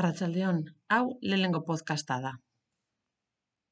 Arratsaldeon, hau lehenengo podcasta da.